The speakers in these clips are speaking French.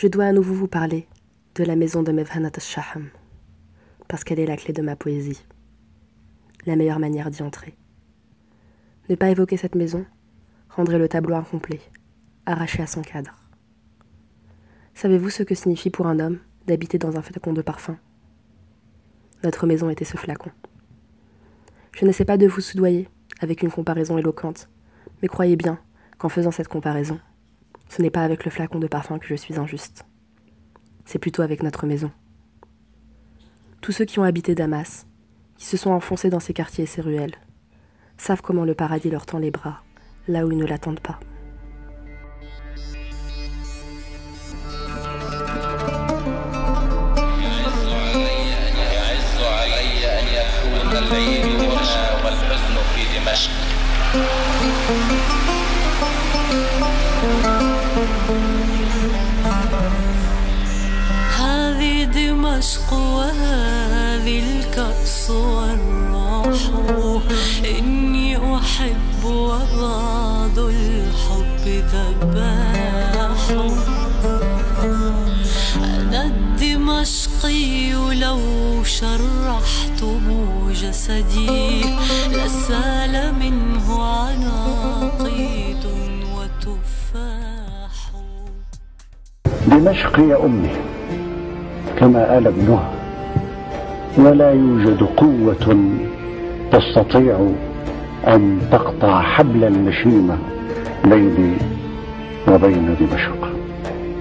Je dois à nouveau vous parler de la maison de Mevhanat al-Shaham, parce qu'elle est la clé de ma poésie, la meilleure manière d'y entrer. Ne pas évoquer cette maison rendrait le tableau incomplet, arraché à son cadre. Savez-vous ce que signifie pour un homme d'habiter dans un flacon de parfum? Notre maison était ce flacon. Je n'essaie pas de vous soudoyer avec une comparaison éloquente, mais croyez bien qu'en faisant cette comparaison, ce n'est pas avec le flacon de parfum que je suis injuste. C'est plutôt avec notre maison. Tous ceux qui ont habité Damas, qui se sont enfoncés dans ces quartiers et ces ruelles, savent comment le paradis leur tend les bras, là où ils ne l'attendent pas. شرحتم جسدي لسال منه عناقيد وتفاح. دمشق هي أمي كما قال ابنها ولا يوجد قوة تستطيع أن تقطع حبل المشيمة بيني وبين دمشق.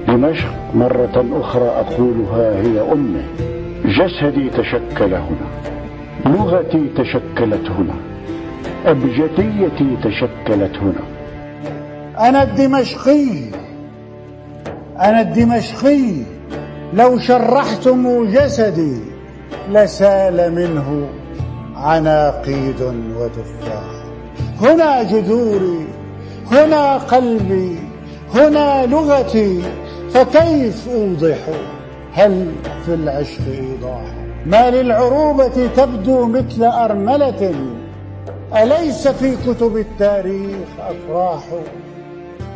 دمشق مرة أخرى أقولها هي أمي جسدي تشكل هنا لغتي تشكلت هنا أبجديتي تشكلت هنا. أنا الدمشقي أنا الدمشقي. لو شرحتم جسدي لسال منه عناقيد وتفاح هنا جذوري هنا قلبي هنا لغتي فكيف أوضح؟ هل في العشق إيضاح ما للعروبة تبدو مثل أرملة أليس في كتب التاريخ أفراح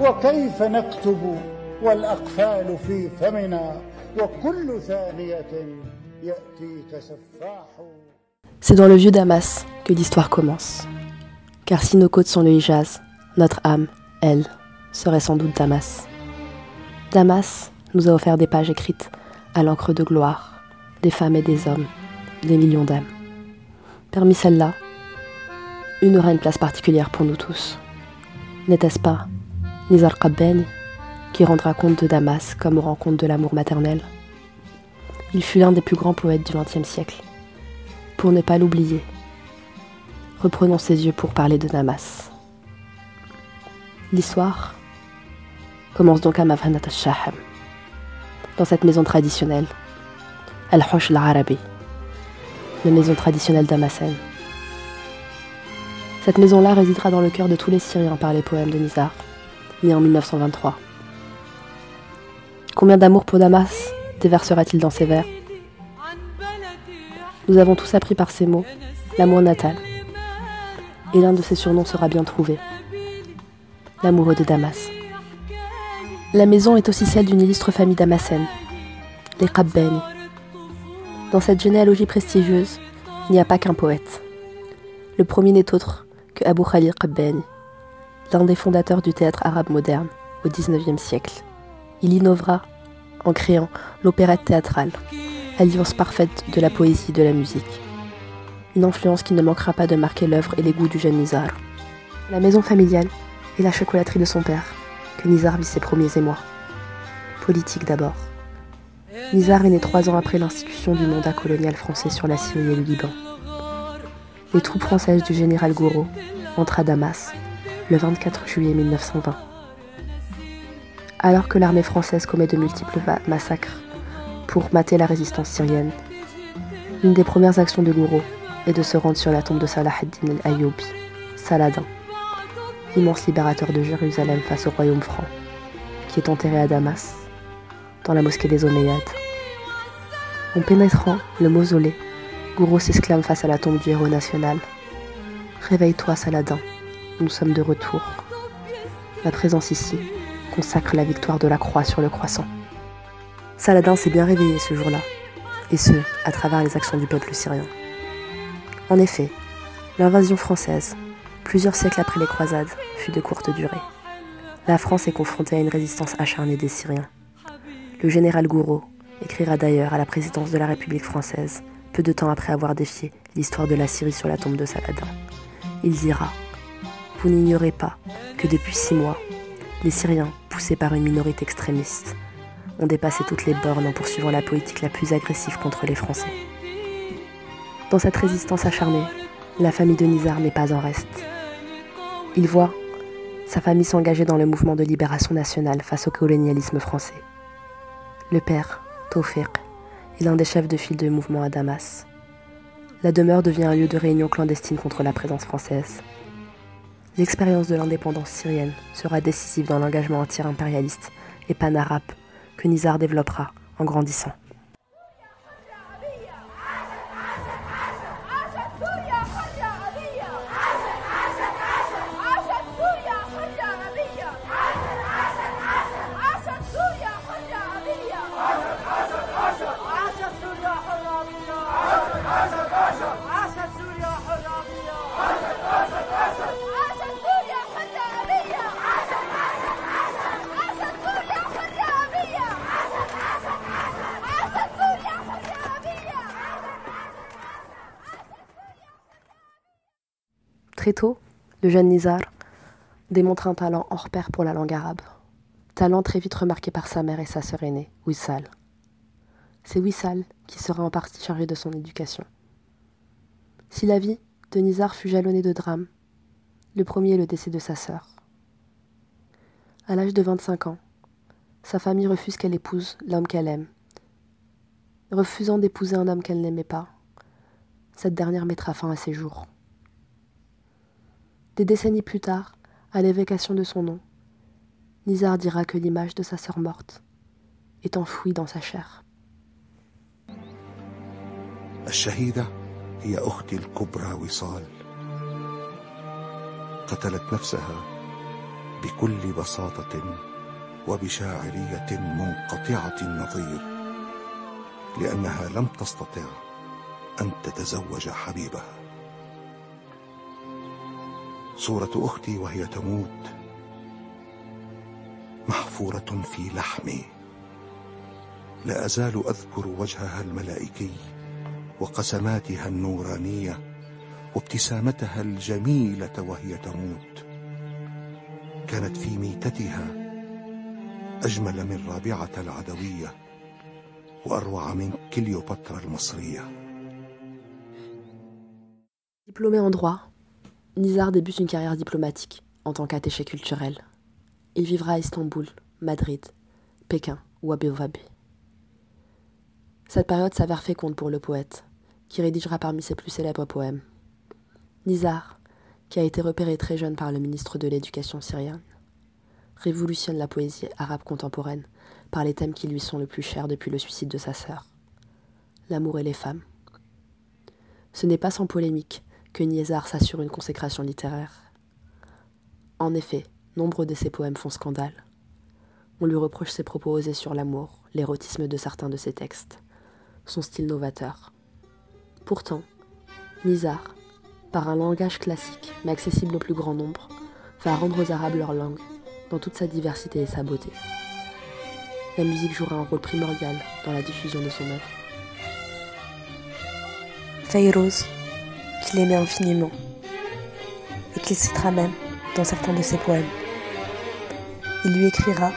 وكيف نكتب والأقفال في فمنا وكل ثانية يأتيك سفاح C'est dans le vieux Damas que l'histoire commence. Car si nos côtes sont le Hijaz, notre âme, elle, serait sans doute Damas. Damas nous a offert des pages écrites à l'encre de gloire, des femmes et des hommes, des millions d'âmes. Parmi celles-là, une aura une place particulière pour nous tous. N'était-ce pas Nizar Qabbani qui rendra compte de Damas comme on rend compte de l'amour maternel? Il fut l'un des plus grands poètes du XXe siècle. Pour ne pas l'oublier, reprenons ses yeux pour parler de Damas. L'histoire commence donc à Mavhanat al-Shaham, dans cette maison traditionnelle, Al-Hosh al-Arabi, la maison traditionnelle d'Amasen. Cette maison-là résidera dans le cœur de tous les Syriens par les poèmes de Nizar, né en 1923. Combien d'amour pour Damas déversera-t-il dans ses vers? Nous avons tous appris par ces mots l'amour natal. Et l'un de ses surnoms sera bien trouvé. L'amoureux de Damas. La maison est aussi celle d'une illustre famille damascène, les Qabbani. Dans cette généalogie prestigieuse, il n'y a pas qu'un poète. Le premier n'est autre que Abu Khalil Qabbani, l'un des fondateurs du théâtre arabe moderne au XIXe siècle. Il innovera en créant l'opérette théâtrale, alliance parfaite de la poésie et de la musique. Une influence qui ne manquera pas de marquer l'œuvre et les goûts du jeune Nizar. La maison familiale et la chocolaterie de son père, que Nizar vit ses premiers émois. Politique d'abord. Nizar est né trois ans après l'institution du mandat colonial français sur la Syrie et le Liban. Les troupes françaises du général Gouraud entrent à Damas le 24 juillet 1920. Alors que l'armée française commet de multiples massacres pour mater la résistance syrienne, l'une des premières actions de Gouraud est de se rendre sur la tombe de Salah ad-Din al-Ayyubi, Saladin, immense libérateur de Jérusalem face au royaume franc, qui est enterré à Damas, dans la mosquée des Omeyyades. En pénétrant le mausolée, Gouraud s'exclame face à la tombe du héros national. Réveille-toi, Saladin, nous sommes de retour. La présence ici consacre la victoire de la croix sur le croissant. Saladin s'est bien réveillé ce jour-là, et ce, à travers les actions du peuple syrien. En effet, l'invasion française, plusieurs siècles après les croisades, fut de courte durée. La France est confrontée à une résistance acharnée des Syriens. Le général Gouraud écrira d'ailleurs à la présidence de la République française, peu de temps après avoir défié l'histoire de la Syrie sur la tombe de Saladin. Il dira Vous n'ignorez pas que depuis six mois, les Syriens, poussés par une minorité extrémiste, ont dépassé toutes les bornes en poursuivant la politique la plus agressive contre les Français. Dans cette résistance acharnée, la famille de Nizar n'est pas en reste. Il voit sa famille s'engager dans le mouvement de libération nationale face au colonialisme français. Le père, Tawfiq, est l'un des chefs de file du mouvement à Damas. La demeure devient un lieu de réunion clandestine contre la présence française. L'expérience de l'indépendance syrienne sera décisive dans l'engagement anti-impérialiste et pan-arabe que Nizar développera en grandissant. Très tôt, le jeune Nizar démontre un talent hors pair pour la langue arabe. Talent très vite remarqué par sa mère et sa sœur aînée, Wissal. C'est Wissal qui sera en partie chargé de son éducation. Si la vie de Nizar fut jalonnée de drames, le premier est le décès de sa sœur. À l'âge de 25 ans, sa famille refuse qu'elle épouse l'homme qu'elle aime. Refusant d'épouser un homme qu'elle n'aimait pas, cette dernière mettra fin à ses jours. Des décennies plus tard, à l'évocation de son nom, Nizar dira que l'image de sa sœur morte est enfouie dans sa chair. الشهيدة هي أختي الكبرى وصال قتلت نفسها بكل بساطة وبشاعرية منقطعة النظير لأنها لم تستطع أن تتزوج حبيبها صورة أختي وهي تموت. محفورة في لحمي. لا أزال أذكر وجهها الملائكي وقسماتها النورانية وابتسامتها الجميلة وهي تموت. كانت في ميتتها أجمل من رابعة العدوية وأروع من كليوباترا المصرية. Diplômé en droit, Nizar débute une carrière diplomatique en tant qu'attaché culturel. Il vivra à Istanbul, Madrid, Pékin ou Abu Dhabi. Cette période s'avère féconde pour le poète, qui rédigera parmi ses plus célèbres poèmes. Nizar, qui a été repéré très jeune par le ministre de l'Éducation syrienne, révolutionne la poésie arabe contemporaine par les thèmes qui lui sont le plus chers depuis le suicide de sa sœur, l'amour et les femmes. Ce n'est pas sans polémique que Nizar s'assure une consécration littéraire. En effet, nombre de ses poèmes font scandale. On lui reproche ses propos osés sur l'amour, l'érotisme de certains de ses textes, son style novateur. Pourtant, Nizar, par un langage classique mais accessible au plus grand nombre, va rendre aux Arabes leur langue, dans toute sa diversité et sa beauté. La musique jouera un rôle primordial dans la diffusion de son œuvre. Fayrouz, qu'il aimait infiniment, et qu'il citera même dans certains de ses poèmes. Il lui écrira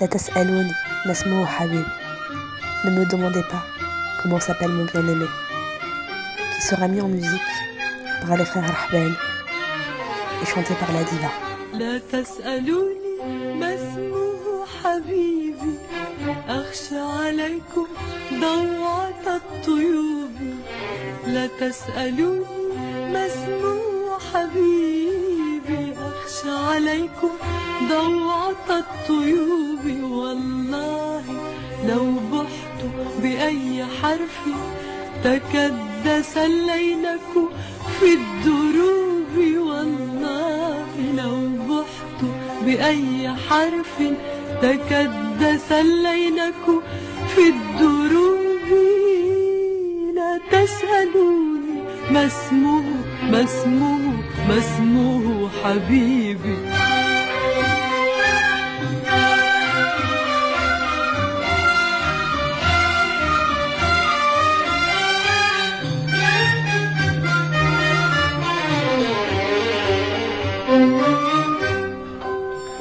La tas'alouni masmou habib. Ne me demandez pas comment s'appelle mon bien-aimé, qui sera mis en musique par le frère Rahben et chanté par la diva. لا تسألوني ما اسمه حبيبي أخشى عليكم ضوعة الطيوب لا تسألوني ما اسمه حبيبي أخشى عليكم ضوعة الطيوب والله لو بحت بأي حرف تكدس الليلك في الدروب. والله لو بحت بأي حرف تكدس الليلك في الدروب. تسألوني ما اسمه ما اسمه ما اسمه حبيبي.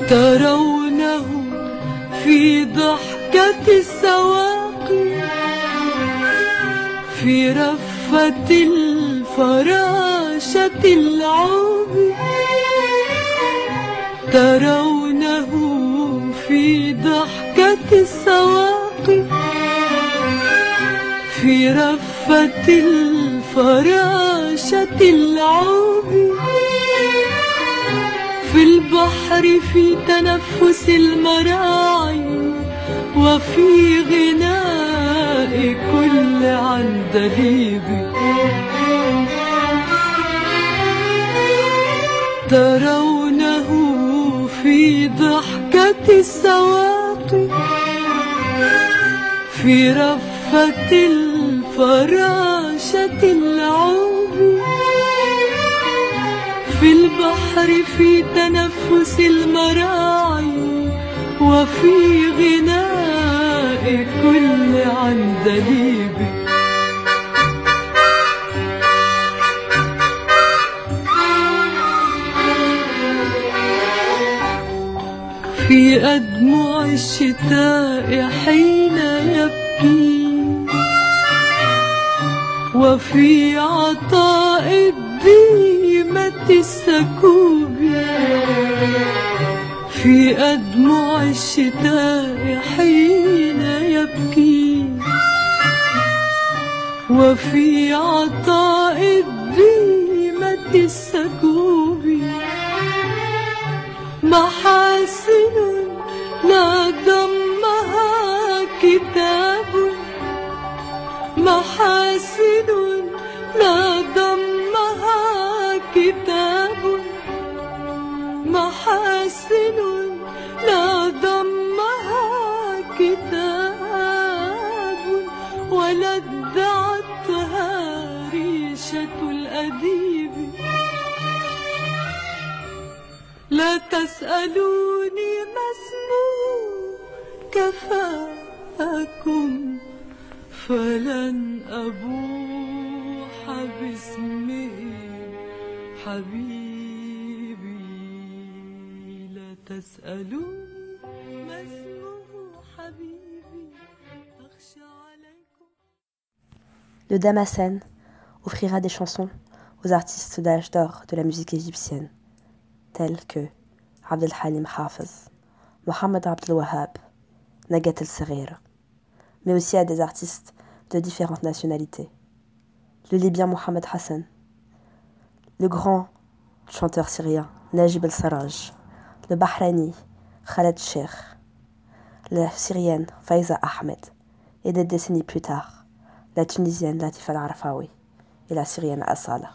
ترونه في رفة الفراشة العوب ترونه في ضحكة السواقي في رفة الفراشة العوب في البحر في تنفس المراعي وفي غناء كل عندليب ترونه في ضحكة السواقي. في رفة الفراشة العوب في البحر في تنفس المراعي. وفي غناء كل عندليب في أدمع الشتاء حين يبكي وفي عطاء الديمة السكوب. في أدمع الشتاء حين وفي عطاء الديمة السكوب محاسن لا ضمها كتاب. محاسن لا ضمها كتاب. محاسن لا ضمها كتاب. لا تسألوني ما اسمه كفاكم فلن أبوح باسمه حبيبي لا تسألوني ما اسمه حبيبي أخشى عليكم Le Damasen offrira des chansons aux artistes d'âge d'or de la musique égyptienne, tels que Abdel Halim Hafez, Mohamed Abdel Wahab, Nagat el-Serir, mais aussi à des artistes de différentes nationalités. Le Libyen Mohamed Hassan, le grand chanteur syrien Najib el-Sarraj, le Bahreïni Khaled Sheikh, la Syrienne Faiza Ahmed, et des décennies plus tard, la Tunisienne Latifa al-Arfawi et la Syrienne Asala.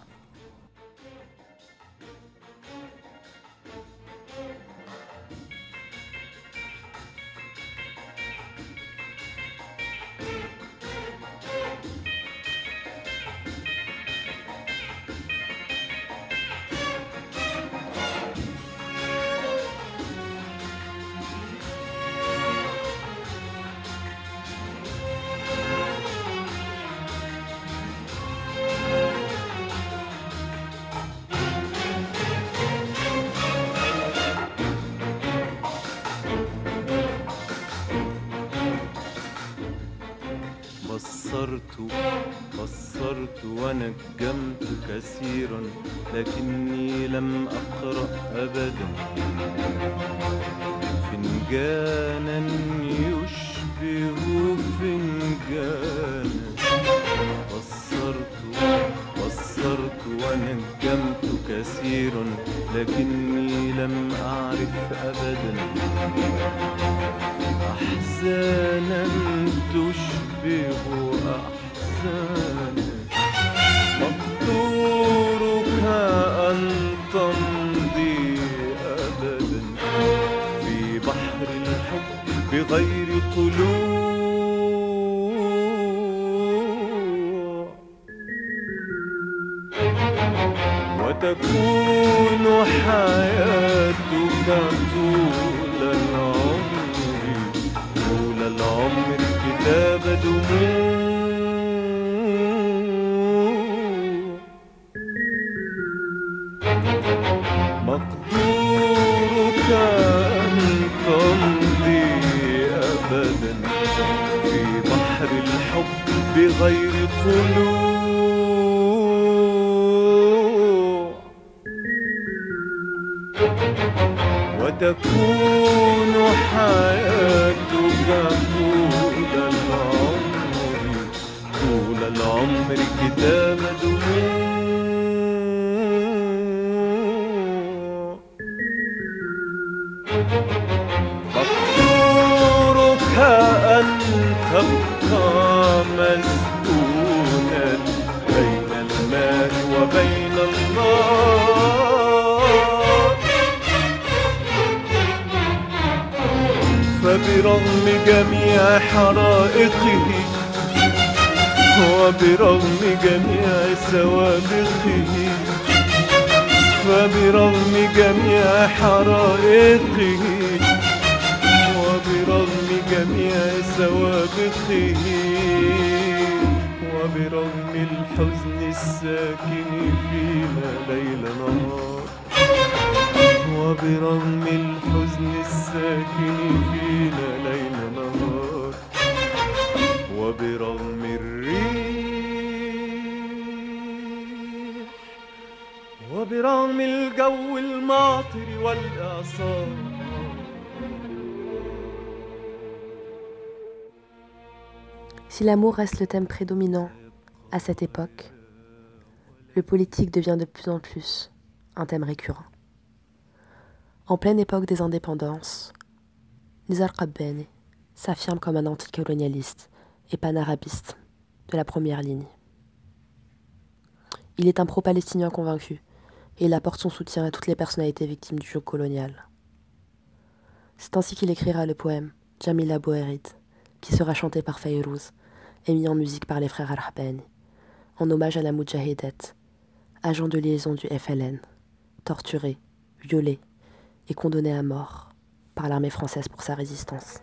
بصرت بصرت ونجمت كثيرا لكني لم أقرأ أبدا. فنجانا يشبه فنجانا. بصرت بصرت ونجمت كثيرا لكني لم أعرف أبدا. أحزانا تشبه أحزانا مقدورك أن تمضي أبدا. في بحر الحب بغير طلوع. وتكون حياتك طول كتاب دموع مقدورك أن تمضي أبدا في بحر الحب بغير طلوع وتكون حياتك طول العمر كتاب دموع مقدورك أن تبقى مسكونا بين الماء وبين النار فبرغم جميع حرائقه وبرغم جميع سوابقه فبرغم جميع حرائقه وبرغم جميع سوابقه وبرغم الحزن الساكن فينا ليل نهار وبرغم الحزن الساكن فينا ليل نهار وبرغم الريح وبرغم الجو المعطر والإعصار Si l'amour reste le thème prédominant à cette époque, le politique devient de plus en plus un thème récurrent. En pleine époque des indépendances, Nizar Qabbani s'affirme comme un anticolonialiste et panarabiste de la première ligne. Il est un pro-palestinien convaincu et il apporte son soutien à toutes les personnalités victimes du joug colonial. C'est ainsi qu'il écrira le poème Jamila Boerid, qui sera chanté par Fayrouz et mis en musique par les frères Al-Habani, en hommage à la Mujahidet, agent de liaison du FLN, torturé, violé et condamné à mort par l'armée française pour sa résistance.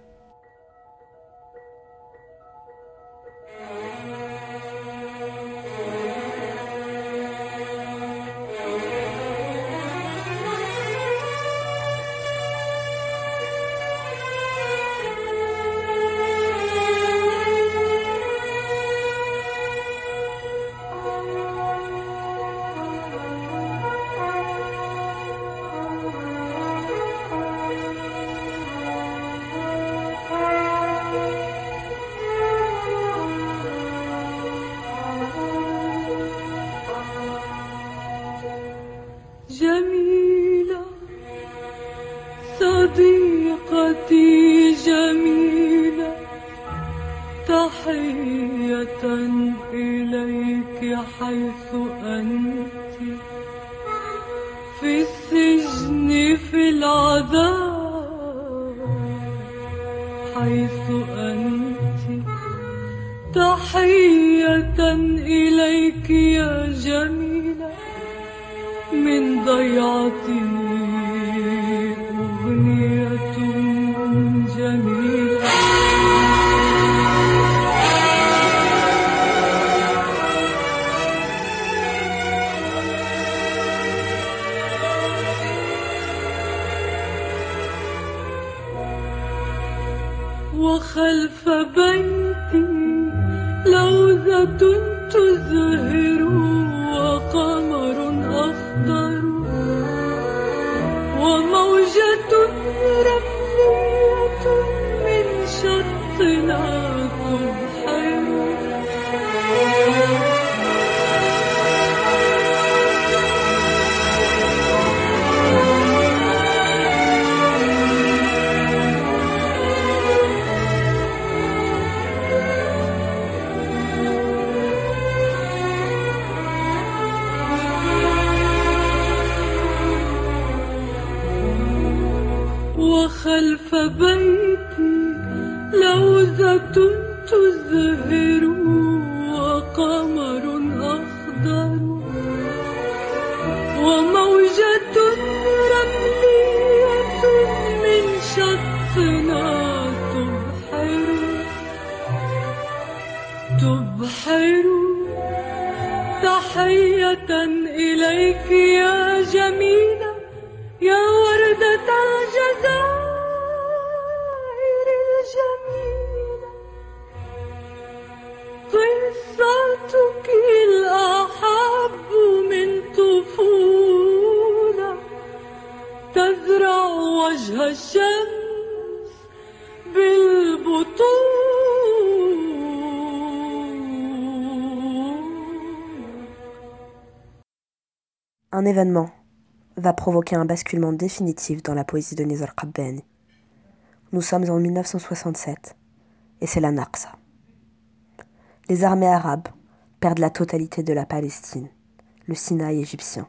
Événement va provoquer un basculement définitif dans la poésie de Nizar Qabbani. Nous sommes en 1967 et c'est la Naqsa. Les armées arabes perdent la totalité de la Palestine, le Sinaï égyptien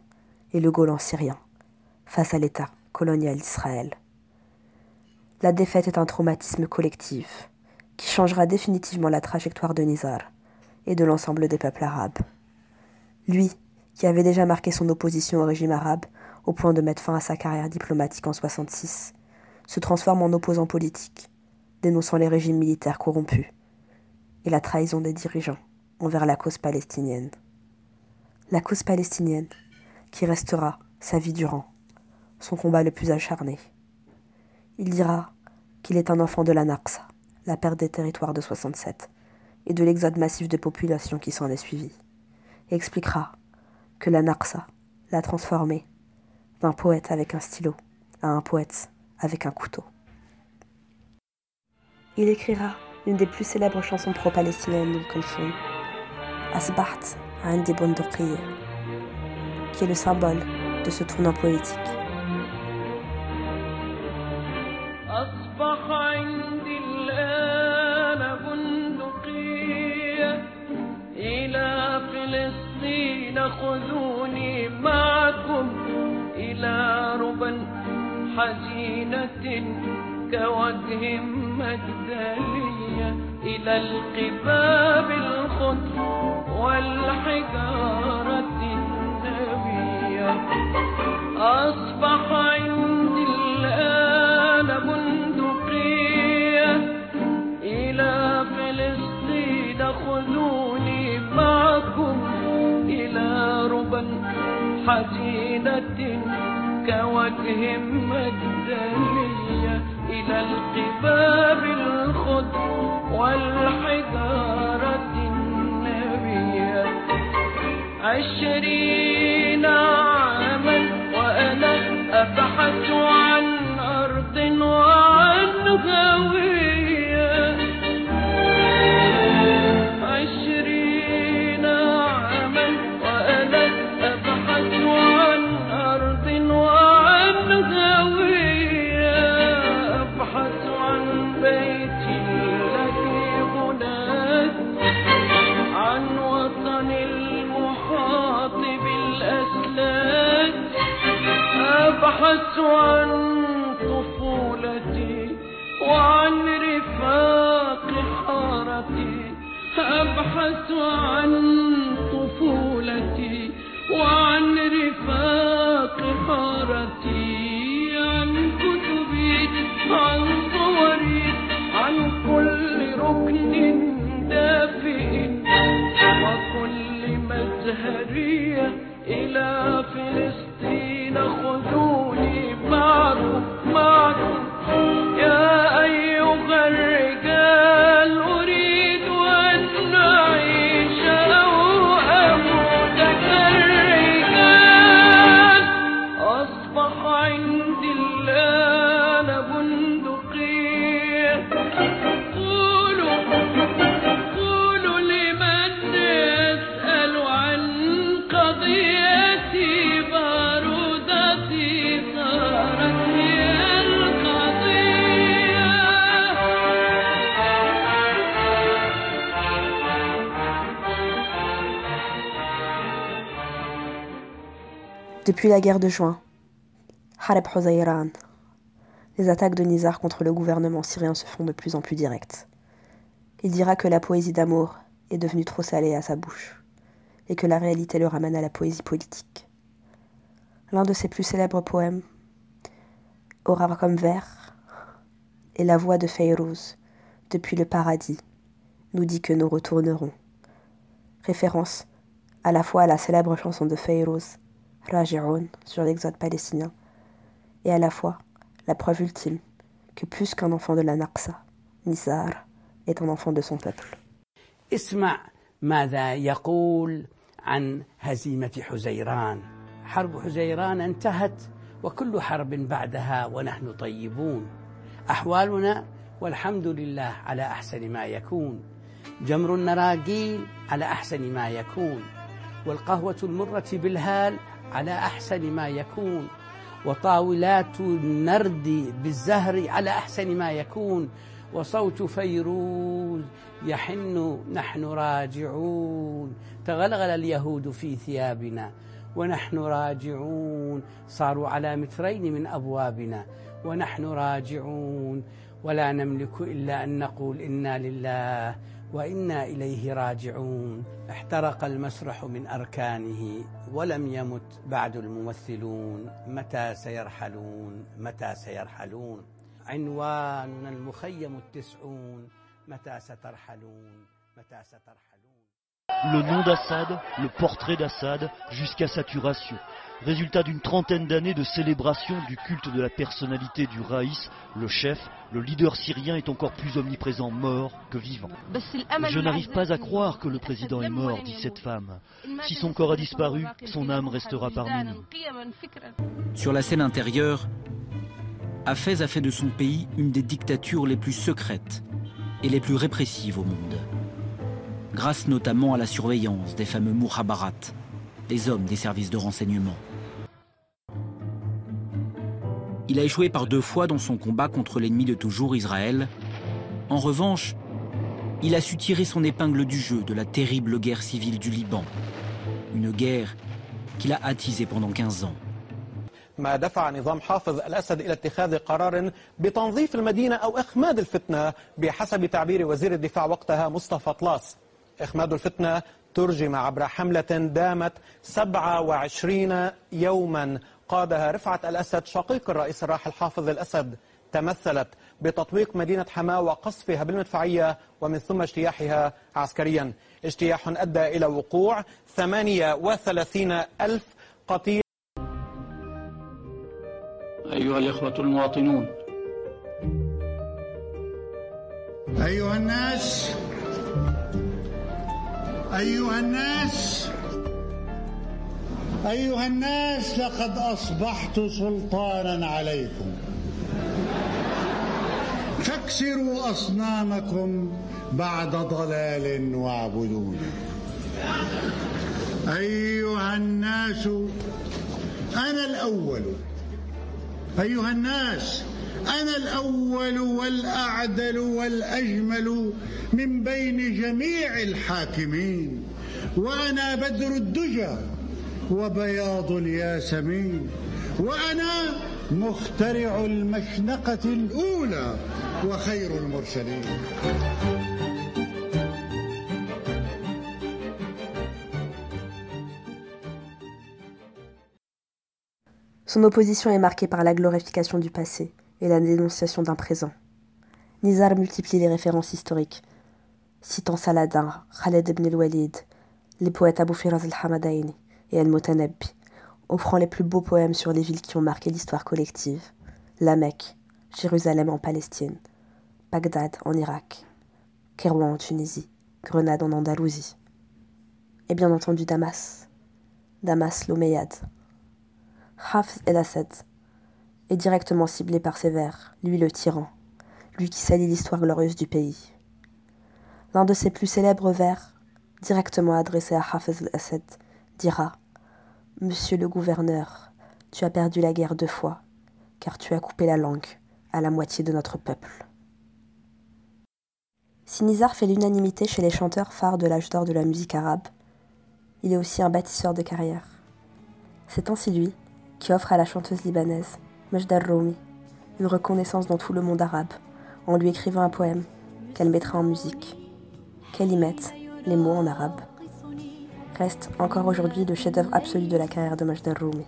et le Golan syrien face à l'État colonial d'Israël. La défaite est un traumatisme collectif qui changera définitivement la trajectoire de Nizar et de l'ensemble des peuples arabes. Lui, qui avait déjà marqué son opposition au régime arabe au point de mettre fin à sa carrière diplomatique en 66, se transforme en opposant politique, dénonçant les régimes militaires corrompus et la trahison des dirigeants envers la cause palestinienne. La cause palestinienne qui restera, sa vie durant, son combat le plus acharné. Il dira qu'il est un enfant de la Naqsa, la perte des territoires de 67, et de l'exode massif de population qui s'en est suivi, et expliquera que la Naqsa l'a transformé d'un poète avec un stylo à un poète avec un couteau. Il écrira l'une des plus célèbres chansons pro-palestiniennes d'Umm Kulthum, Asbaht Andi qui est le symbole de ce tournant poétique. خذوني معكم إلى ربا حزينة كوجه مجدلية إلى القباب الخضر والحجارة النبية. أصبح عندي إلى ربا حزينة كوجه مجدلية إلى القباب الخضر والحجارة النبية. عشرين Depuis la guerre de juin, Hareb Hosayran, les attaques de Nizar contre le gouvernement syrien se font de plus en plus directes. Il dira que la poésie d'amour est devenue trop salée à sa bouche, et que la réalité le ramène à la poésie politique. L'un de ses plus célèbres poèmes aura comme vers Et la voix de Feyrouz, depuis le paradis, nous dit que nous retournerons. Référence à la fois à la célèbre chanson de Feyrouz, Raji'un, sur l'exode palestinien, et à la fois la preuve ultime que plus qu'un enfant de la Naqsa, Nizar est un enfant de son peuple. اسمع ماذا يقول عن هزيمة حزيران. حرب حزيران انتهت وكل حرب بعدها ونحن طيبون. أحوالنا والحمد لله على أحسن ما يكون. جمر النراجيل على أحسن ما يكون. والقهوة المرة بالهال على أحسن ما يكون. وطاولات النرد بالزهر على أحسن ما يكون. وصوت فيروز يحن نحن راجعون. تغلغل اليهود في ثيابنا ونحن راجعون. صاروا على مترين من أبوابنا ونحن راجعون. ولا نملك إلا أن نقول إنا لله وإنا إليه راجعون. احترق المسرح من أركانه ولم يمت بعد الممثلون. متى سيرحلون؟ متى سيرحلون؟ عنواننا المخيم التسعون. متى سترحلون؟ متى سترحلون؟ Le nom d'Assad, le portrait d'Assad, jusqu'à saturation. Résultat d'une trentaine d'années de célébration du culte de la personnalité du Raïs, le chef, le leader syrien est encore plus omniprésent mort que vivant. Je n'arrive pas à croire que le président est mort, dit cette femme. Si son corps a disparu, son âme restera parmi nous. Sur la scène intérieure, Hafez a fait de son pays une des dictatures les plus secrètes et les plus répressives au monde. Grâce notamment à la surveillance des fameux Mouhabarat, les hommes des services de renseignement. Il a échoué par deux fois dans son combat contre l'ennemi de toujours, Israël. En revanche, il a su tirer son épingle du jeu de la terrible guerre civile du Liban. Une guerre qu'il a attisée pendant 15 ans. ما دفع نظام حافظ الأسد إلى اتخاذ قرار بتنظيف المدينة أو إخماد الفتنة بحسب تعبير وزير الدفاع وقتها مصطفى طلاس إخماد الفتنة ترجم عبر حملة دامت 27 يوما قادها رفعت الأسد شقيق الرئيس الراحل حافظ الأسد تمثلت بتطويق مدينة حماة وقصفها بالمدفعية ومن ثم اجتياحها عسكريا. اجتياح أدى إلى وقوع 38 ألف قتيل. أيها الإخوة المواطنون. أيها الناس أيها الناس. أيها الناس لقد أصبحت سلطانا عليكم. فاكسروا أصنامكم بعد ضلال واعبدوني أيها الناس أنا الأول. أيها الناس أنا الأول والأعدل والأجمل من بين جميع الحاكمين وأنا بدر الدجى. وبياض الياسمين وأنا مخترع المشنقة الأولى وخير المرسلين Son opposition est marquée par la glorification du passé et la dénonciation d'un présent. Nizar multiplie les références historiques, citant Saladin, Khaled ibn al-Walid, les poètes Abu Firaz al-Hamadaini et al-Mutanabbi, offrant les plus beaux poèmes sur les villes qui ont marqué l'histoire collective. La Mecque, Jérusalem en Palestine, Bagdad en Irak, Kérouan en Tunisie, Grenade en Andalousie. Et bien entendu Damas, Damas l'Omeyyade. Hafs el-Assad est directement ciblé par ses vers, lui le tyran, lui qui salit l'histoire glorieuse du pays. L'un de ses plus célèbres vers, directement adressé à Hafez el-Assad, dira Monsieur le gouverneur, tu as perdu la guerre deux fois, car tu as coupé la langue à la moitié de notre peuple. Si Nizar fait l'unanimité chez les chanteurs phares de l'âge d'or de la musique arabe, il est aussi un bâtisseur de carrière. C'est ainsi lui qui offre à la chanteuse libanaise Majda Roumi une reconnaissance dans tout le monde arabe en lui écrivant un poème qu'elle mettra en musique. Qu'elle y mette les mots en arabe reste encore aujourd'hui le chef-d'œuvre absolu de la carrière de Majda Rumi.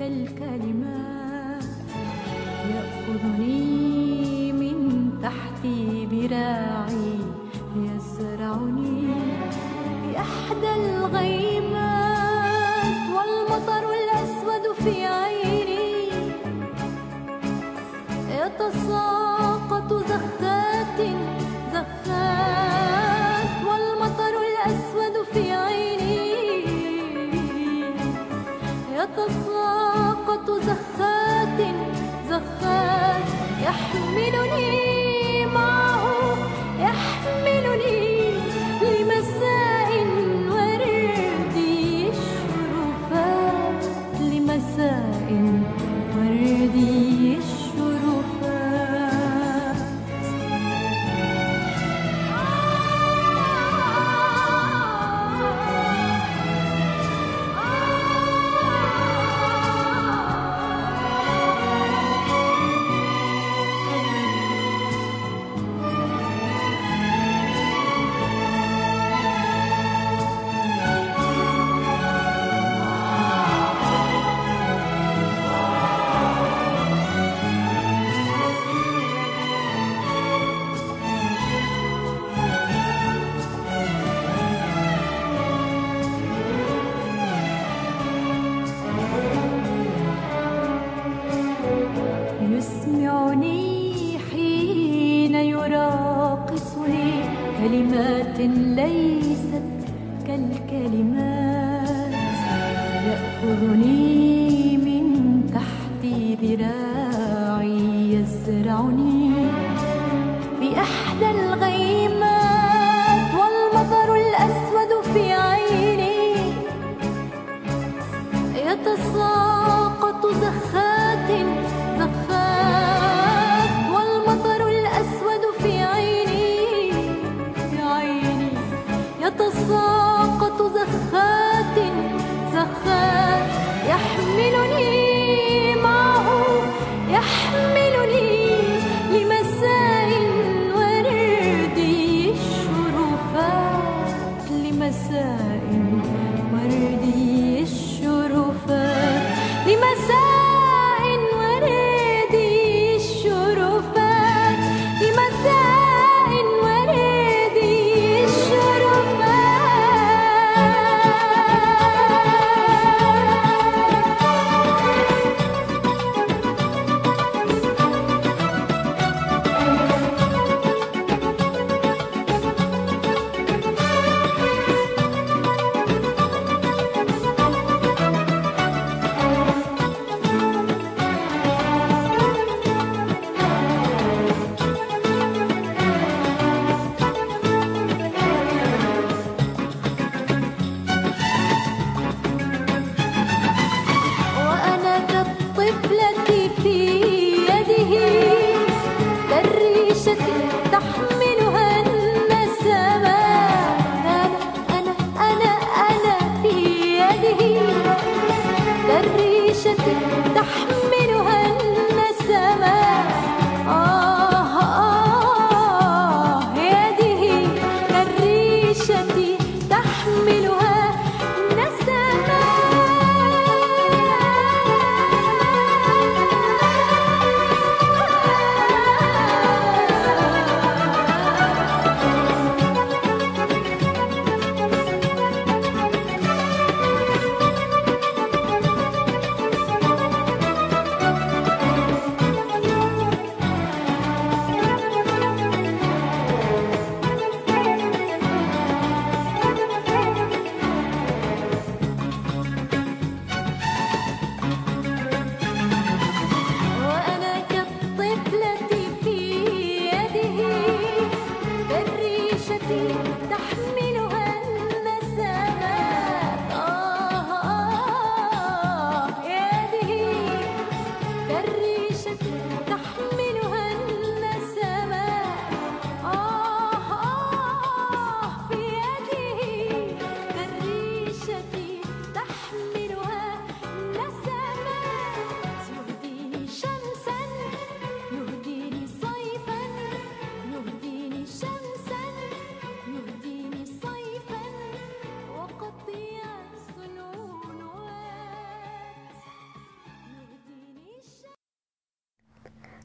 تلك يأخذني من تحتي براعي يزرعني بأحدى الغيب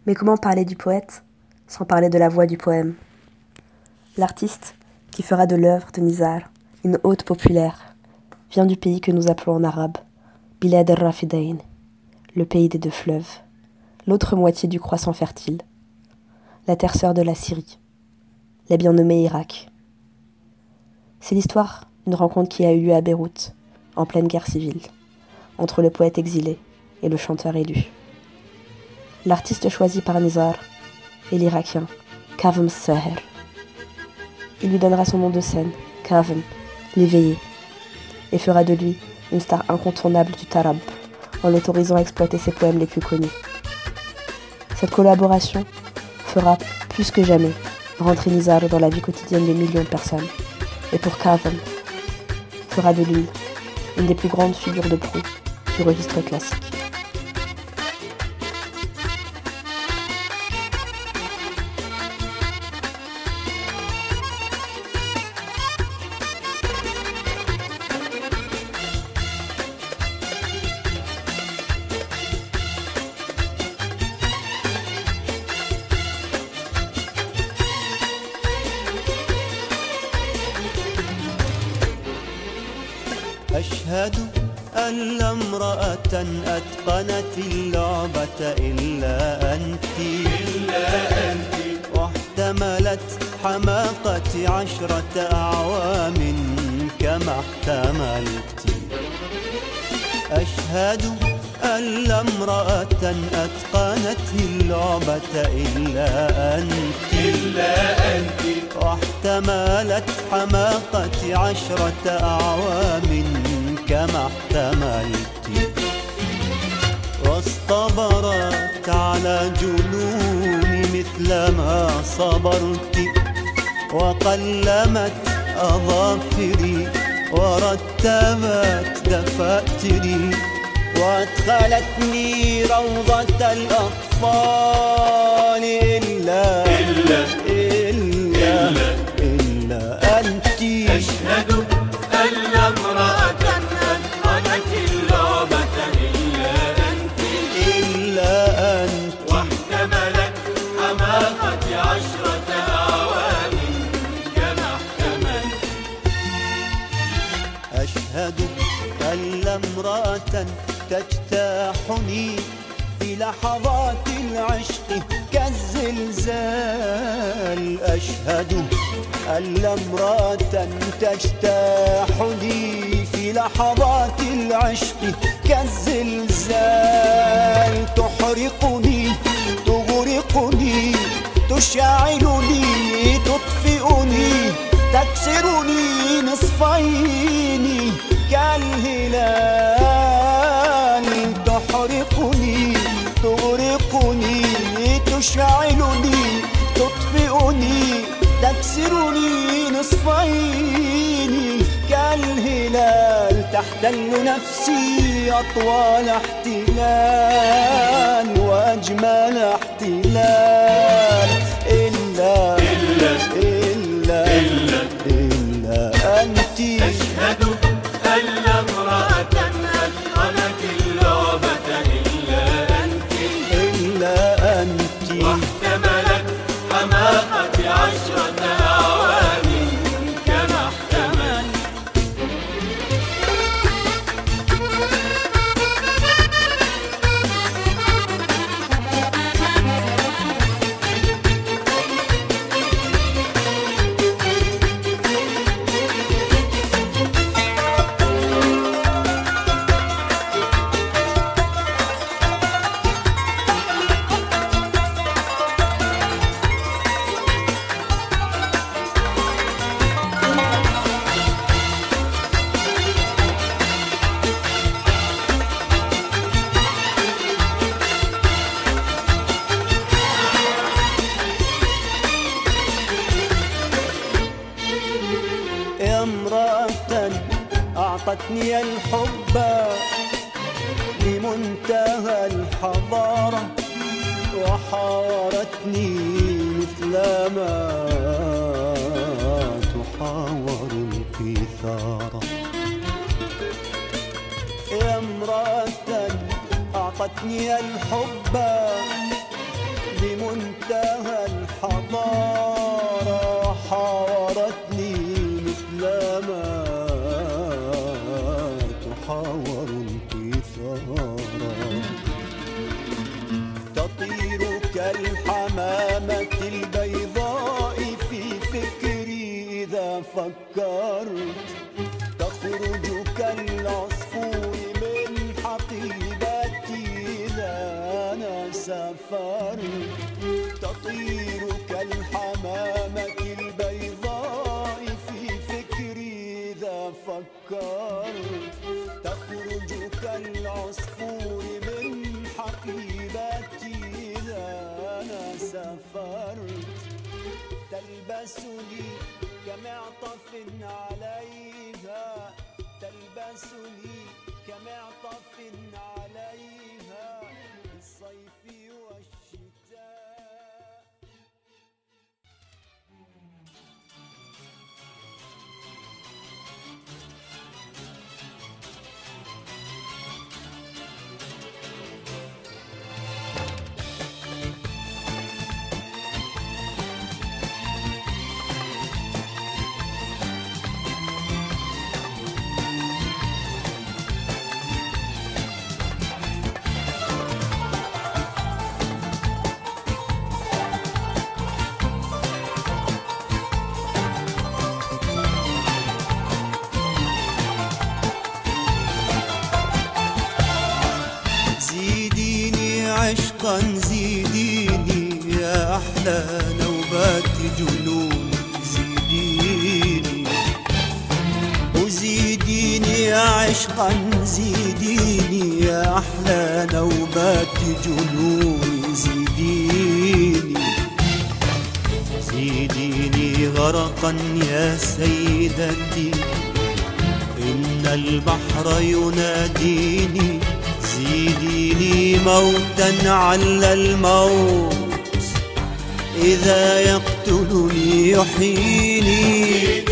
Mais comment parler du poète sans parler de la voix du poème? L'artiste qui fera de l'œuvre de Nizar une haute populaire vient du pays que nous appelons en arabe Bilad al-Rafidain, le pays des deux fleuves, l'autre moitié du croissant fertile, la terre sœur de la Syrie, la bien nommée Irak. C'est l'histoire d'une rencontre qui a eu lieu à Beyrouth, en pleine guerre civile, entre le poète exilé et le chanteur élu. L'artiste choisi par Nizar est l'Irakien Kavem Seher. Il lui donnera son nom de scène, Kavem, l'éveillé, et fera de lui une star incontournable du tarab, en l'autorisant à exploiter ses poèmes les plus connus. Cette collaboration fera plus que jamais rentrer Nizar dans la vie quotidienne de millions de personnes, et pour Kavem, fera de lui une des plus grandes figures de proue du registre classique. أتقنت اللعبة إلا أنت. إلا أنت. واحتملت حماقة عشرة أعوام كما احتملت. واصطبرت على جنون مثل ما صبرت. وقلمت أظافري ورتبت دفاتري. وادخلتني روضة الأطفال. إلا إلا إلا, إلا أنت. أشهد تجتاحني في لحظات العشق كالزلزال. أشهد أن لا امرأة تجتاحني في لحظات العشق كالزلزال. تحرقني تغرقني تشعلني تطفئني تكسرني نصفين كالهلال. تشعلني تطفئني تكسرني نصفين كالهلال تحتل نفسي أطول احتلال وأجمل احتلال. فكرت تخرج كالعصفور من حقيبتي إذا أنا سافرت تطير كالحمامة البيضاء في فكري إذا فكرت تخرج كالعصفور من حقيبتي إذا أنا سافرت تلبسني كمعطف عليها تلبسني كمعطف عليها عشقا زيديني يا أحلى نوبات جنون زيديني. زيديني غرقا يا سيدتي إن البحر يناديني. زيديني موتا على الموت إذا يقتلني يحييني.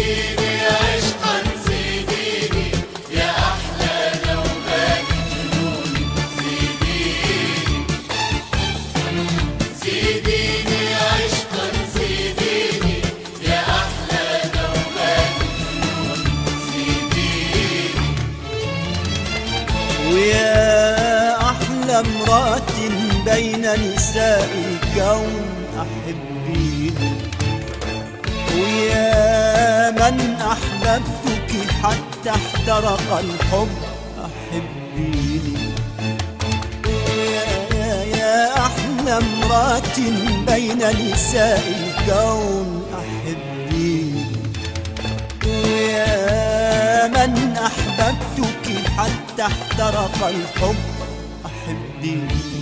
من أحببتك حتى احترق الحب. أحبيني. ويا يا, يا أحلى امرأة بين نساء الكون أحبيني. ويا من أحببتك حتى احترق الحب أحبيني.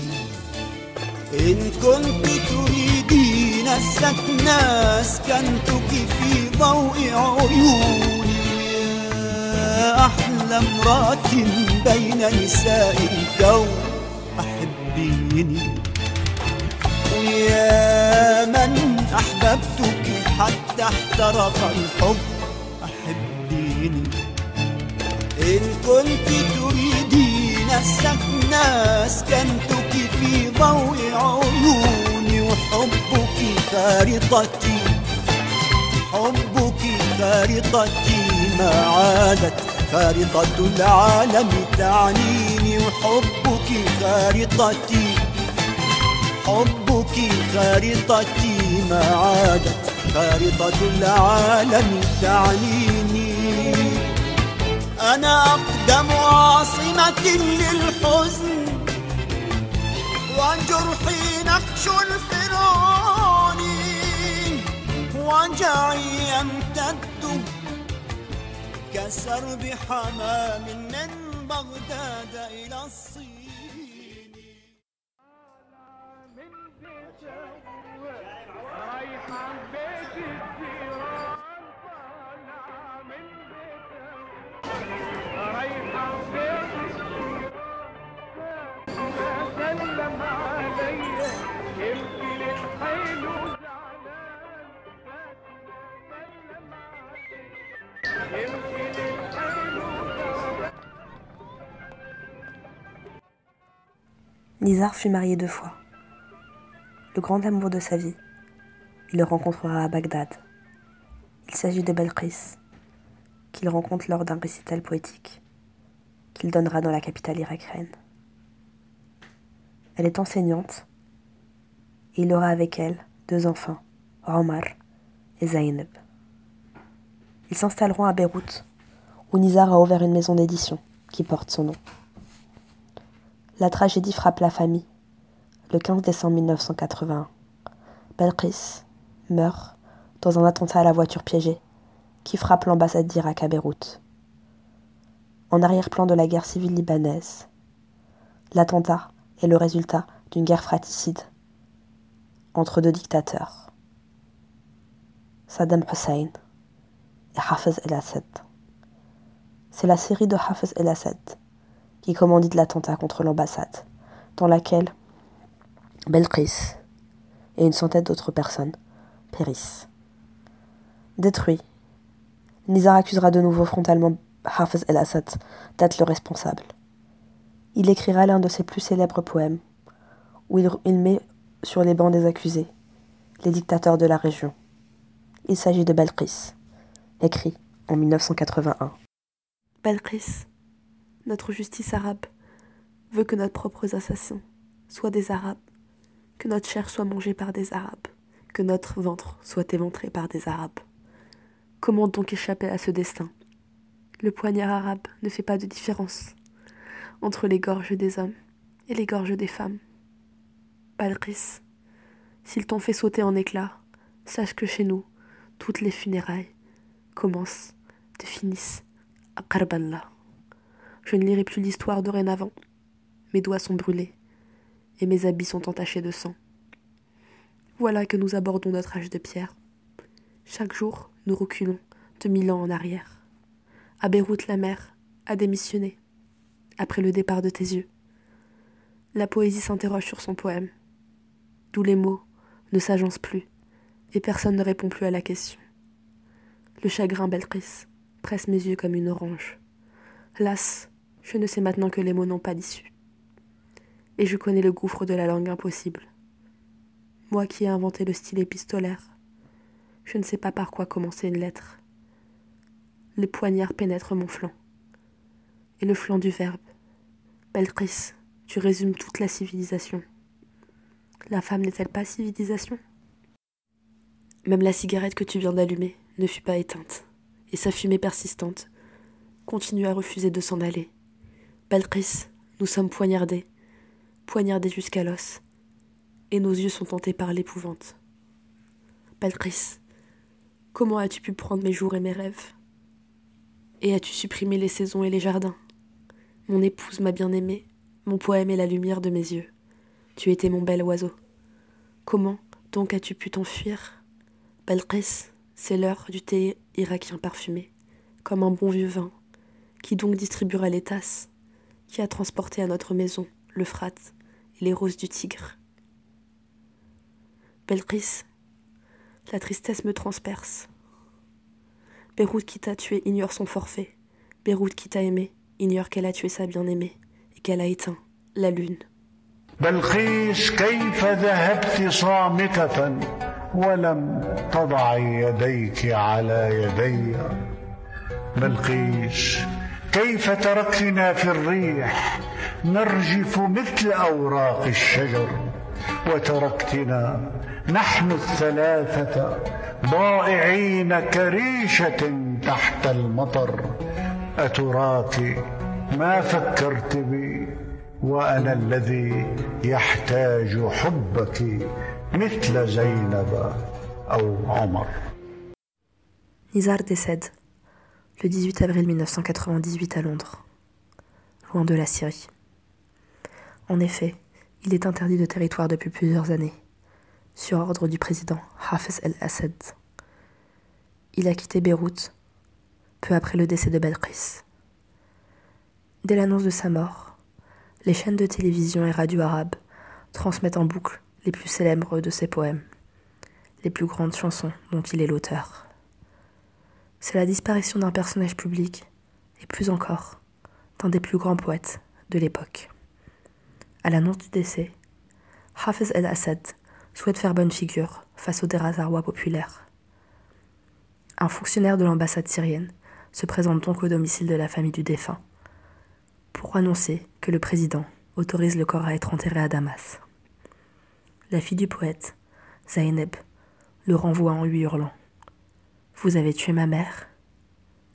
إن كنت تريدين السكن أسكنتك في ضوء عيوني. يا أحلى امرأة بين نساء الكون أحبيني. ويا من أحببتك حتى احترق الحب. أحبيني. إن كنت تريدين السكن أسكنتك في ضوء عيوني. وحبك خارطتي حبك خارطتي ما عادت. خارطة العالم تعنيني. وحبك خارطتي حبك خارطتي ما عادت. خارطة العالم تعنيني. أنا أقدم عاصمة للحزن وجرحي نقش الفرعون وجعي يمتد كسرب حمام من بغداد إلى الصين. Nizar fut marié deux fois. le grand amour de sa vie, il le rencontrera à Bagdad. Il s'agit de Belkis, qu'il rencontre lors d'un récital poétique qu'il donnera dans la capitale irakienne. Elle est enseignante et il aura avec elle deux enfants, Omar et Zainab. Ils s'installeront à Beyrouth, où Nizar a ouvert une maison d'édition qui porte son nom. La tragédie frappe la famille le 15 décembre 1981. Belkis meurt dans un attentat à la voiture piégée qui frappe l'ambassade d'Irak à Beyrouth. En arrière-plan de la guerre civile libanaise, l'attentat est le résultat d'une guerre fratricide entre deux dictateurs, Saddam Hussein et Hafez el-Assad. C'est la série de Hafez el-Assad qui commandite l'attentat contre l'ambassade, dans laquelle Belkis et une centaine d'autres personnes périssent. Détruit, Nizar accusera de nouveau frontalement Hafez el-Assad d'être le responsable. Il écrira l'un de ses plus célèbres poèmes, où il, met sur les bancs des accusés les dictateurs de la région. Il s'agit de Belkis, écrit en 1981. Belkis, notre justice arabe, veut que nos propres assassins soient des Arabes, que notre chair soit mangée par des Arabes, que notre ventre soit éventré par des Arabes. Comment donc échapper à ce destin? Le poignard arabe ne fait pas de différence entre les gorges des hommes et les gorges des femmes. Balkis, s'ils t'ont fait sauter en éclats, sache que chez nous, toutes les funérailles commencent et finissent à Karbala. Je ne lirai plus l'histoire dorénavant. Mes doigts sont brûlés et mes habits sont entachés de sang. Voilà que nous abordons notre âge de pierre. Chaque jour, nous reculons de mille ans en arrière. À Beyrouth, la mer a démissionné après le départ de tes yeux. La poésie s'interroge sur son poème, d'où les mots ne s'agencent plus et personne ne répond plus à la question. Le chagrin Belkis presse mes yeux comme une orange. Las, je ne sais maintenant que les mots n'ont pas d'issue. Et je connais le gouffre de la langue impossible. Moi qui ai inventé le style épistolaire, je ne sais pas par quoi commencer une lettre. Les poignards pénètrent mon flanc. Et le flanc du verbe. Belkis, tu résumes toute la civilisation. La femme n'est-elle pas civilisation? Même la cigarette que tu viens d'allumer ne fut pas éteinte, et sa fumée persistante continue à refuser de s'en aller. Belkis, nous sommes poignardés, poignardés jusqu'à l'os, et nos yeux sont tentés par l'épouvante. Belkis, comment as-tu pu prendre mes jours et mes rêves? Et as-tu supprimé les saisons et les jardins? Mon épouse m'a bien aimé, mon poème est la lumière de mes yeux. Tu étais mon bel oiseau. Comment donc as-tu pu t'enfuir? Belkis, c'est l'heure du thé irakien parfumé, comme un bon vieux vin, qui donc distribuera les tasses, qui a transporté à notre maison l'Euphrate et les roses du Tigre. Belkis, la tristesse me transperce. Beyrouth qui t'a tué ignore son forfait. Beyrouth qui t'a aimé ignore qu'elle a tué sa bien-aimée et qu'elle a éteint la lune. بلقيس كيف ذهبت صامتة ولم تضعي يديك على يدي بلقيس كيف تركتنا في الريح؟ نرجف مثل أوراق الشجر. وتركتنا نحن الثلاثة ضائعين كريشة تحت المطر. أتراك ما فكرت بي؟ وأنا الذي يحتاج حبك مثل زينب أو عمر. Nizar décède le 18 avril 1998 à Londres, loin de la Syrie. En effet, il est interdit de territoire depuis plusieurs années, sur ordre du président Hafez el-Assad. Il a quitté Beyrouth peu après le décès de Belkis. Dès l'annonce de sa mort, les chaînes de télévision et radio arabes transmettent en boucle les plus célèbres de ses poèmes, les plus grandes chansons dont il est l'auteur. C'est la disparition d'un personnage public, et plus encore, d'un des plus grands poètes de l'époque. À l'annonce du décès, Hafez el-Assad souhaite faire bonne figure face au désarroi populaire. Un fonctionnaire de l'ambassade syrienne se présente donc au domicile de la famille du défunt pour annoncer que le président autorise le corps à être enterré à Damas. La fille du poète, Zaineb, le renvoie en lui hurlant Vous avez tué ma mère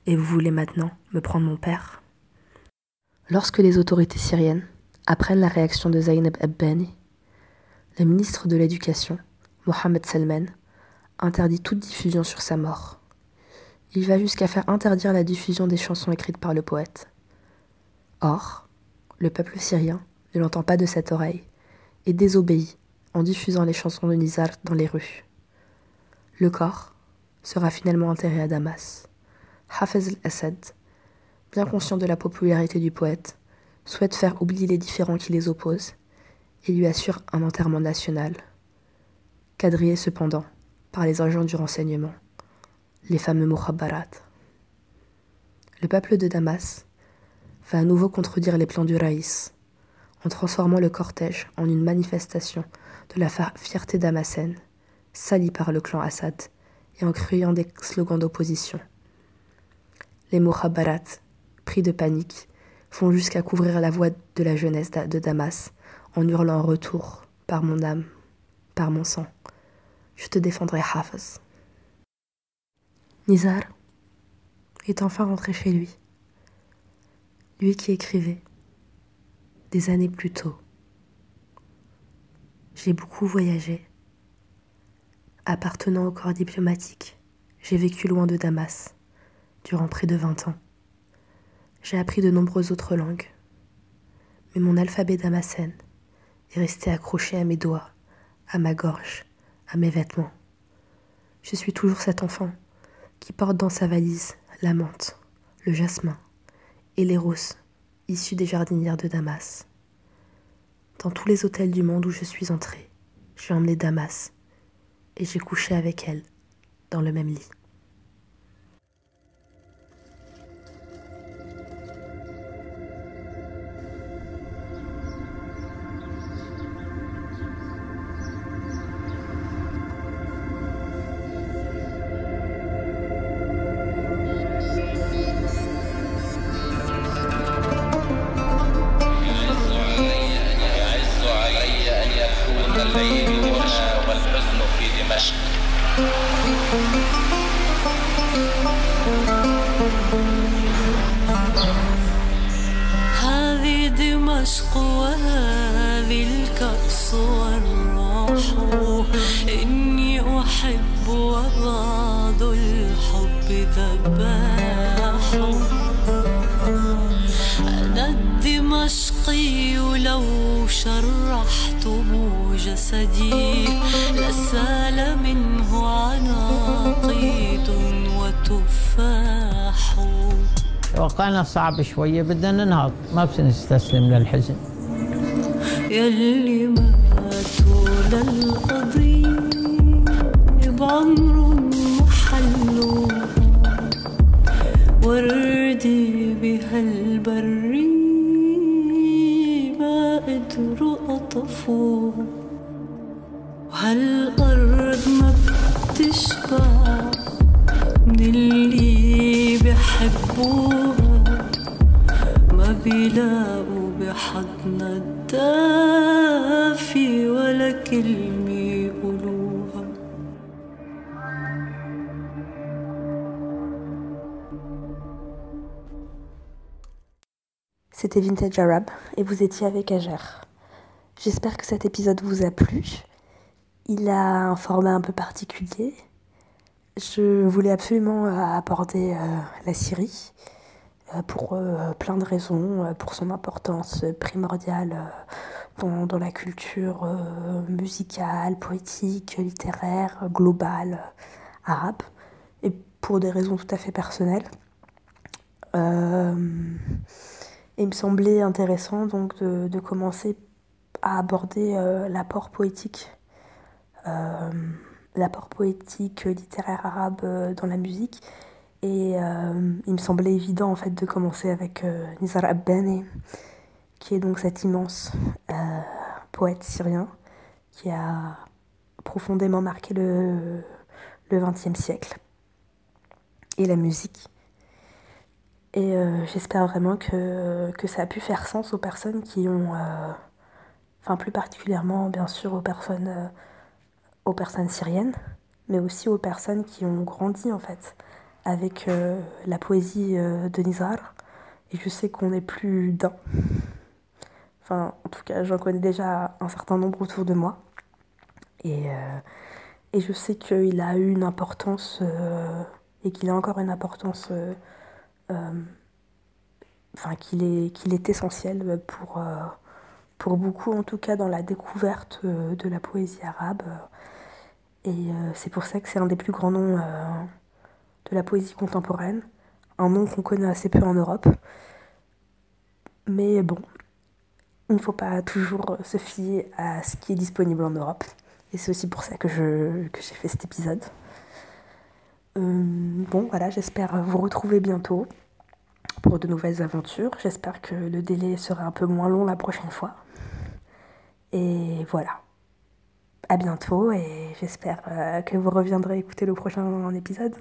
et vous voulez maintenant me prendre mon père Lorsque les autorités syriennes apprennent la réaction de Zaineb Ebbani, le ministre de l'Éducation, Mohamed Salman, interdit toute diffusion sur sa mort. Il va jusqu'à faire interdire la diffusion des chansons écrites par le poète. Or, le peuple syrien ne l'entend pas de cette oreille et désobéit en diffusant les chansons de Nizar dans les rues. Le corps sera finalement enterré à Damas. Hafez al-Assad, bien conscient de la popularité du poète, souhaite faire oublier les différends qui les opposent et lui assure un enterrement national, quadrillé cependant par les agents du renseignement, les fameux Mukhabarat. Le peuple de Damas va à nouveau contredire les plans du Raïs en transformant le cortège en une manifestation de la fierté damascène, salie par le clan Assad, et en criant des slogans d'opposition. Les Mukhabarat, pris de panique, font jusqu'à couvrir la voix de la jeunesse de Damas en hurlant retour Par mon âme, par mon sang, je te défendrai Hafez. Nizar est enfin rentré chez lui. Lui qui écrivait des années plus tôt. J'ai beaucoup voyagé. Appartenant au corps diplomatique, j'ai vécu loin de Damas durant près de vingt ans. J'ai appris de nombreuses autres langues, mais mon alphabet damascène est resté accroché à mes doigts, à ma gorge, à mes vêtements. Je suis toujours cet enfant qui porte dans sa valise la menthe, le jasmin et les roses issus des jardinières de Damas. Dans tous les hôtels du monde où je suis entrée, j'ai emmené Damas et j'ai couché avec elle dans le même lit. هذه دمشق وهذه الكأس والروح إني أحب وبعض الحب ذباح. أنا الدمشقي لو شرحتم جسدي. وقعنا صعب شوية بدنا ننهض ما بنستسلم للحزن. يلي ماتوا للقضية بعمر محلو وردي بهالبري ما قدروا أطفوا وهالأرض بحضنا الدافي ولا كلمة يقولوها C'était Vintage Arab et vous étiez avec Ager. J'espère que cet épisode vous a plu. Il a un format un peu particulier. Je voulais absolument euh, aborder euh, la Syrie euh, pour euh, plein de raisons, euh, pour son importance primordiale euh, dans, dans la culture euh, musicale, poétique, littéraire, euh, globale, euh, arabe, et pour des raisons tout à fait personnelles. Euh, il me semblait intéressant donc de, de commencer à aborder euh, l'apport poétique, euh, l'apport poétique euh, littéraire arabe euh, dans la musique. Et euh, il me semblait évident en fait de commencer avec euh, Nizar Abbani, qui est donc cet immense euh, poète syrien qui a profondément marqué le XXe siècle et la musique. Et j'espère vraiment que, que ça a pu faire sens aux personnes qui ont, enfin plus particulièrement bien sûr aux personnes, aux personnes syriennes, mais aussi aux personnes qui ont grandi en fait avec la poésie de Nizar. Et je sais qu'on est plus d'un. Enfin, en tout cas, j'en connais déjà un certain nombre autour de moi. Et, et je sais qu'il a eu une importance et qu'il a encore une importance euh, enfin qu'il est, qu'il est essentiel pour, euh, pour beaucoup, en tout cas dans la découverte euh, de la poésie arabe. Et c'est pour ça que c'est un des plus grands noms de la poésie contemporaine, un nom qu'on connaît assez peu en Europe. Mais bon, il ne faut pas toujours se fier à ce qui est disponible en Europe. Et c'est aussi pour ça que, je, que j'ai fait cet épisode. bon, voilà, j'espère vous retrouver bientôt pour de nouvelles aventures. J'espère que le délai sera un peu moins long la prochaine fois. Et voilà. À bientôt et j'espère euh, que vous reviendrez écouter le prochain épisode.